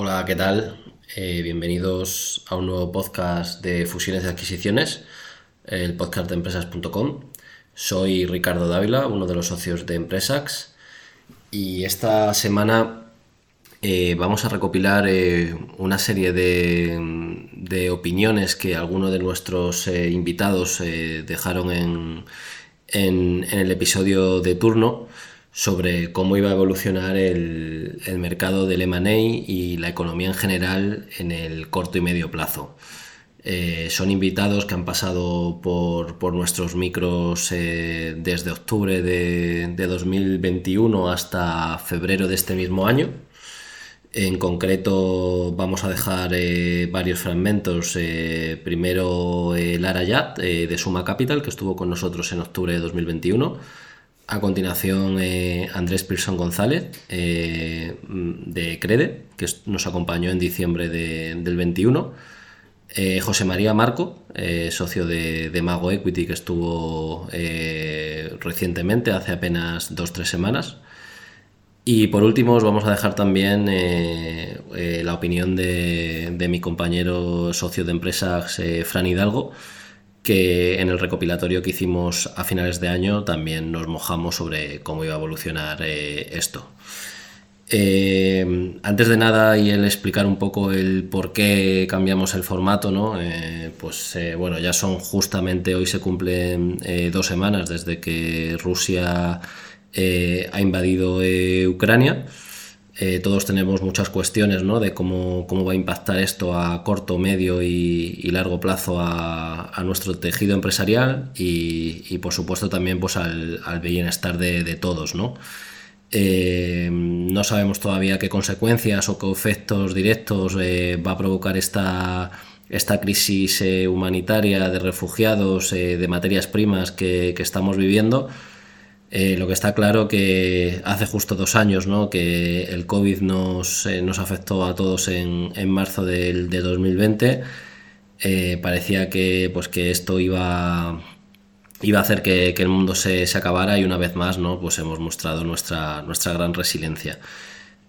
Hola, ¿qué tal? Eh, bienvenidos a un nuevo podcast de fusiones y adquisiciones, el podcast de empresas.com. Soy Ricardo Dávila, uno de los socios de Empresax, y esta semana eh, vamos a recopilar eh, una serie de, opiniones que algunos de nuestros invitados dejaron en, en el episodio de turno sobre cómo iba a evolucionar el, mercado del M&A y la economía en general en el corto y medio plazo. Eh, son invitados que han pasado por, nuestros micros eh, desde octubre de, 2021 hasta febrero de este mismo año. En concreto vamos a dejar eh, varios fragmentos. primero Lara Yat de Suma Capital, que estuvo con nosotros en octubre de 2021 a continuación, eh, Andrés Pearson González eh, de Crede, que nos acompañó en diciembre del 21. Eh, José María Marco, socio de, Mago Equity, que estuvo recientemente, hace apenas dos o tres semanas. Y por último, os vamos a dejar también la opinión de, de, mi compañero socio de empresas, Fran Hidalgo, que en el recopilatorio que hicimos a finales de año también nos mojamos sobre cómo iba a evolucionar eh, esto. Eh, antes de nada y el explicar un poco el por qué cambiamos el formato, ¿no? Eh, pues bueno, ya son justamente hoy se cumplen dos semanas desde que Rusia ha invadido Ucrania. Eh, todos tenemos muchas cuestiones ¿no? de cómo, cómo, va a impactar esto a corto, medio y, largo plazo a, nuestro tejido empresarial y, por supuesto también pues, al, bienestar de, todos. ¿no? Eh, no sabemos todavía qué consecuencias o qué efectos directos eh, va a provocar esta, esta crisis humanitaria de refugiados, de materias primas que, que estamos viviendo eh, lo que está claro que hace justo dos años ¿no? que el COVID nos, eh, nos afectó a todos en, en marzo del, de 2020. Eh, parecía que, pues, que esto iba, iba a hacer que, que el mundo se, se, acabara y una vez más ¿no? pues hemos mostrado nuestra, nuestra gran resiliencia.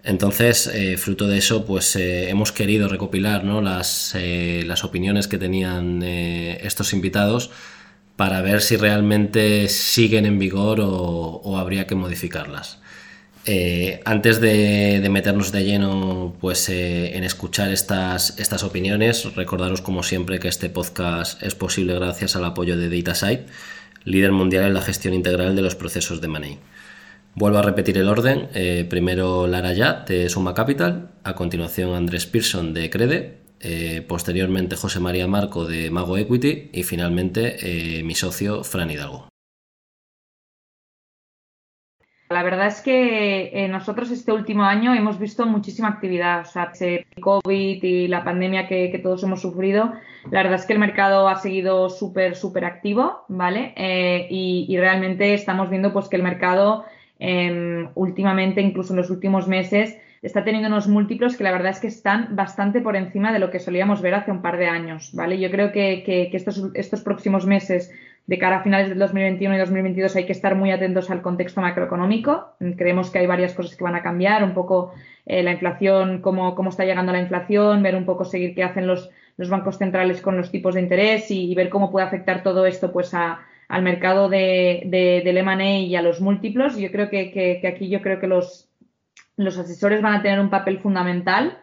Entonces, fruto de eso, pues hemos querido recopilar ¿no? las, las opiniones que tenían estos invitados para ver si realmente siguen en vigor o, habría que modificarlas. Eh, antes de, meternos de lleno pues, eh, en escuchar estas, estas opiniones, recordaros como siempre que este podcast es posible gracias al apoyo de DataSite, líder mundial en la gestión integral de los procesos de Money. Vuelvo a repetir el orden. Eh, primero Lara Yat de Suma Capital, a continuación Andrés Pearson de Crede eh, posteriormente José María Marco de Mago Equity y finalmente eh, mi socio Fran Hidalgo. La verdad es que eh, nosotros este último año hemos visto muchísima actividad. O sea, COVID y la pandemia que, todos hemos sufrido, la verdad es que el mercado ha seguido súper, súper activo, ¿vale? y, y, realmente estamos viendo pues que el mercado em, últimamente, incluso en los últimos meses, está teniendo unos múltiplos que la verdad es que están bastante por encima de lo que solíamos ver hace un par de años, ¿vale? Yo creo que, que, estos, estos próximos meses de cara a finales del 2021 y 2022 hay que estar muy atentos al contexto macroeconómico. Creemos que hay varias cosas que van a cambiar, un poco eh, la inflación, cómo, cómo está llegando la inflación, ver un poco seguir qué hacen los, los bancos centrales con los tipos de interés y, ver cómo puede afectar todo esto pues a, al mercado de, de, del M&A y a los múltiplos. Yo creo que, que, aquí yo creo que los, los asesores van a tener un papel fundamental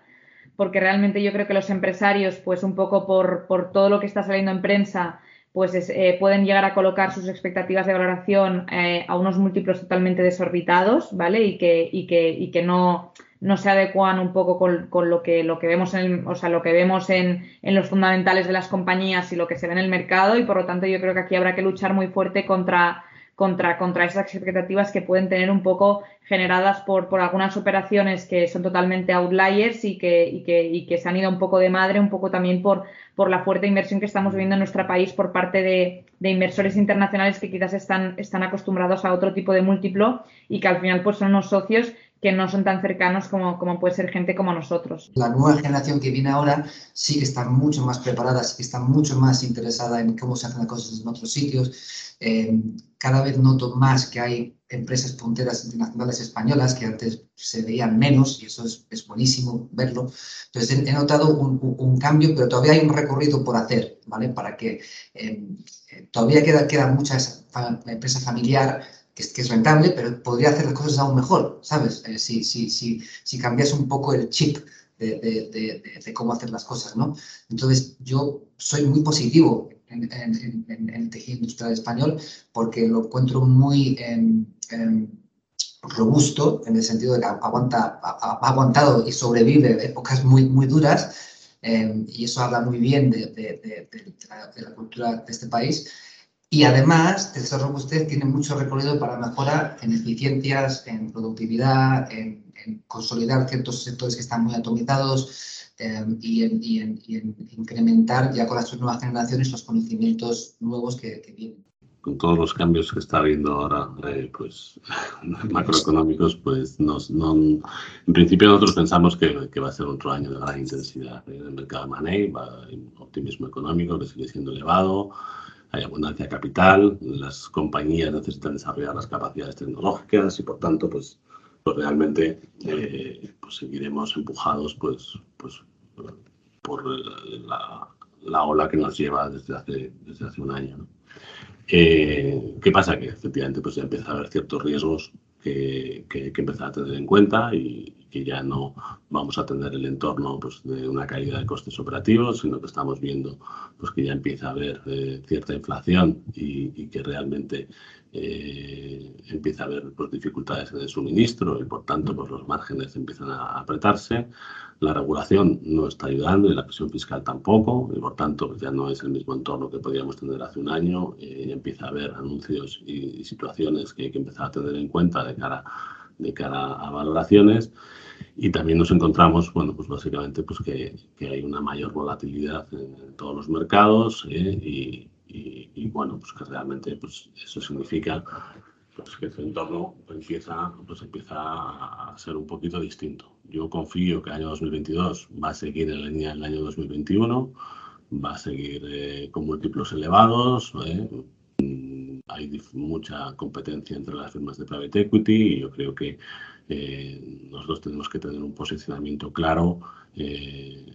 porque realmente yo creo que los empresarios, pues un poco por, todo lo que está saliendo en prensa, pues eh, pueden llegar a colocar sus expectativas de valoración eh, a unos múltiplos totalmente desorbitados, ¿vale? Y que, y que, y que no, no se adecuan un poco con, lo que lo que vemos en o sea, lo que vemos en, en, los fundamentales de las compañías y lo que se ve en el mercado y por lo tanto yo creo que aquí habrá que luchar muy fuerte contra contra, contra esas expectativas que pueden tener un poco generadas por, por algunas operaciones que son totalmente outliers y que, y, que, y que se han ido un poco de madre, un poco también por, por la fuerte inversión que estamos viendo en nuestro país por parte de, de, inversores internacionales que quizás están, están acostumbrados a otro tipo de múltiplo y que al final pues son unos socios que no son tan cercanos como, como puede ser gente como nosotros. La nueva generación que viene ahora sí que está mucho más preparada, sí que está mucho más interesada en cómo se hacen las cosas en otros sitios. Eh, cada vez noto más que hay empresas punteras internacionales españolas que antes se veían menos y eso es, buenísimo verlo. Entonces he, notado un, cambio, pero todavía hay un recorrido por hacer, ¿vale? Para que em, eh, todavía queda, queda mucha empresa familiar que, es rentable, pero podría hacer las cosas aún mejor, ¿sabes? Eh, si, si, si, si cambias un poco el chip de, de, de, cómo hacer las cosas, ¿no? Entonces, yo soy muy positivo en, en, el tejido industrial español porque lo encuentro muy em, em, robusto en el sentido de que aguanta, ha, aguantado y sobrevive épocas muy, muy duras em, y eso habla muy bien de, la, la, cultura de este país. Y además, esa robustez tiene mucho recorrido para mejorar en eficiencias, en productividad, en consolidar ciertos sectores que están muy atomizados eh, y, en, incrementar ya con las nuevas generaciones los conocimientos nuevos que, vienen. Con todos los cambios que está habiendo ahora, eh, pues macroeconómicos, pues nos, no, en principio nosotros pensamos que, que, va a ser otro año de gran intensidad en el mercado de money, va, optimismo económico que sigue siendo elevado, hay abundancia de capital, las compañías necesitan desarrollar las capacidades tecnológicas y por tanto, pues pues realmente eh, pues seguiremos empujados pues, pues por la, la, ola que nos lleva desde hace, desde hace un año. Eh, ¿Qué pasa? Que efectivamente pues ya empieza a haber ciertos riesgos que, que, que empezar a tener en cuenta y, que ya no vamos a tener el entorno pues, de una caída de costes operativos, sino que estamos viendo pues, que ya empieza a haber eh, cierta inflación y, que realmente eh, empieza a haber pues, dificultades el suministro y por tanto pues, los márgenes empiezan a apretarse. La regulación no está ayudando y la presión fiscal tampoco, y por tanto pues, ya no es el mismo entorno que podíamos tener hace un año. Eh, empieza a haber anuncios y, y situaciones que hay que empezar a tener en cuenta de cara de cara a valoraciones y también nos encontramos, bueno, pues básicamente pues que, que hay una mayor volatilidad en, todos los mercados ¿eh? y, y, bueno, pues que realmente pues eso significa pues que el entorno empieza, pues empieza a ser un poquito distinto. Yo confío que el año 2022 va a seguir en la línea del año 2021, va a seguir eh, con múltiplos elevados, ¿eh? Hay mucha competencia entre las firmas de private equity y yo creo que eh, nosotros tenemos que tener un posicionamiento claro eh,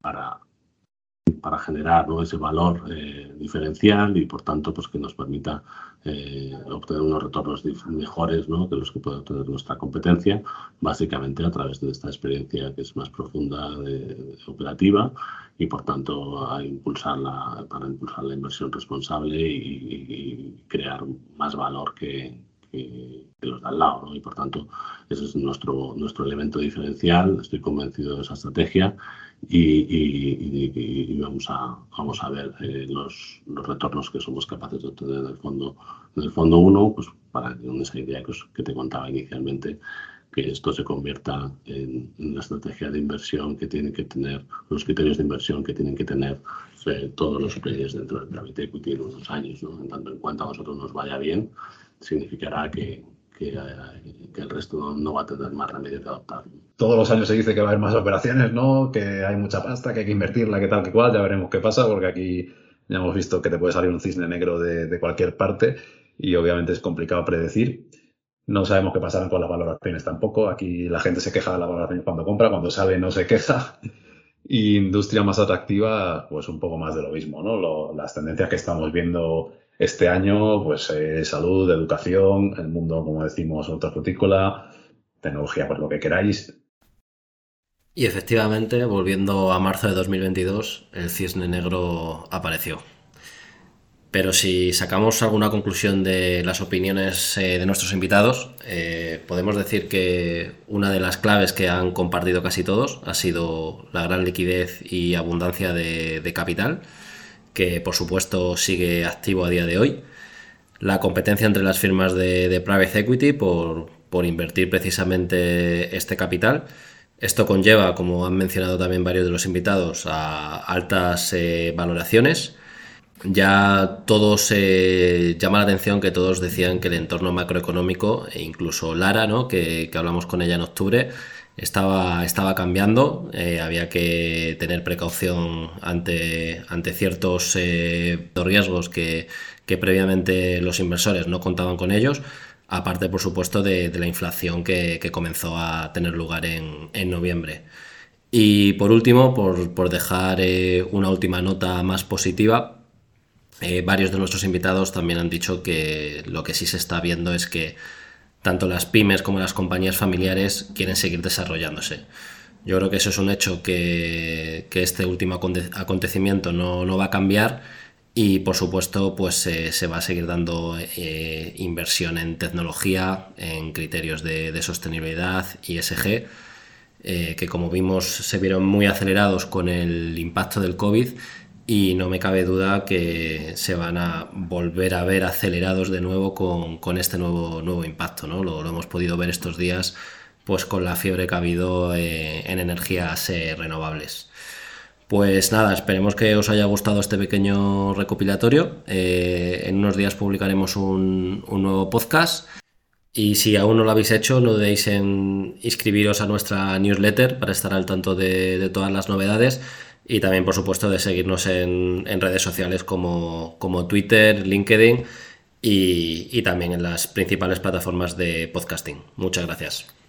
para, para generar ese valor eh, diferencial y por tanto pues que nos permita obtener unos retornos mejores ¿no? que los que puede obtener nuestra competencia, básicamente a través de esta experiencia que es más profunda de, operativa y por tanto a impulsarla para impulsar la inversión responsable y crear más valor que, que, los de al lado. Y por tanto, ese es nuestro, nuestro elemento diferencial. Estoy convencido de esa estrategia y, vamos, a, vamos a ver eh, los, los, retornos que somos capaces de obtener en el fondo, en el fondo 1, pues para que esa idea que, te contaba inicialmente que esto se convierta en, una estrategia de inversión que tienen que tener, los criterios de inversión que tienen que tener eh, todos los players dentro del private equity en unos años, ¿no? en tanto en cuanto a nosotros nos vaya bien, significará que, que, el resto no, va a tener más remedio que adoptar. Todos los años se dice que va a haber más operaciones, ¿no? Que hay mucha pasta, que hay que invertirla, que tal, que cual. Ya veremos qué pasa, porque aquí ya hemos visto que te puede salir un cisne negro de, de cualquier parte y obviamente es complicado predecir. No sabemos qué pasará con las valoraciones tampoco. Aquí la gente se queja de las valoraciones cuando compra, cuando sale no se queja. Y industria más atractiva, pues un poco más de lo mismo, ¿no? las tendencias que estamos viendo este año, pues eh, salud, educación, el mundo, como decimos, frutícola, tecnología, pues lo que queráis. Y efectivamente, volviendo a marzo de 2022, el cisne negro apareció. Pero si sacamos alguna conclusión de las opiniones eh, de nuestros invitados, eh, podemos decir que una de las claves que han compartido casi todos ha sido la gran liquidez y abundancia de capital que por supuesto sigue activo a día de hoy. La competencia entre las firmas de, private equity por, invertir precisamente este capital. Esto conlleva, como han mencionado también varios de los invitados, a altas eh, valoraciones. Ya todos eh, llama la atención que todos decían que el entorno macroeconómico, e incluso Lara, ¿no? que, que hablamos con ella en octubre, estaba, estaba cambiando, eh, había que tener precaución ante, ante ciertos eh, riesgos que, previamente los inversores no contaban con ellos. aparte por supuesto de, la inflación que, comenzó a tener lugar en, noviembre. Y por último, por, dejar eh, una última nota más positiva, varios de nuestros invitados también han dicho que lo que sí se está viendo es que tanto las pymes como las compañías familiares quieren seguir desarrollándose. Yo creo que eso es un hecho que, este último acontecimiento no, va a cambiar y por supuesto pues se va a seguir dando eh, inversión en tecnología, en criterios de, sostenibilidad, ISG, eh, que como vimos se vieron muy acelerados con el impacto del COVID y no me cabe duda que se van a volver a ver acelerados de nuevo con, este nuevo, nuevo impacto. ¿no? Lo, hemos podido ver estos días pues con la fiebre que ha habido eh, en energías eh, renovables. Pues nada, esperemos que os haya gustado este pequeño recopilatorio. Eh, en unos días publicaremos un, nuevo podcast. Y si aún no lo habéis hecho, no dudéis en inscribiros a nuestra newsletter para estar al tanto de todas las novedades y también, por supuesto, de seguirnos en, redes sociales como, Twitter, LinkedIn y, y también en las principales plataformas de podcasting. Muchas gracias.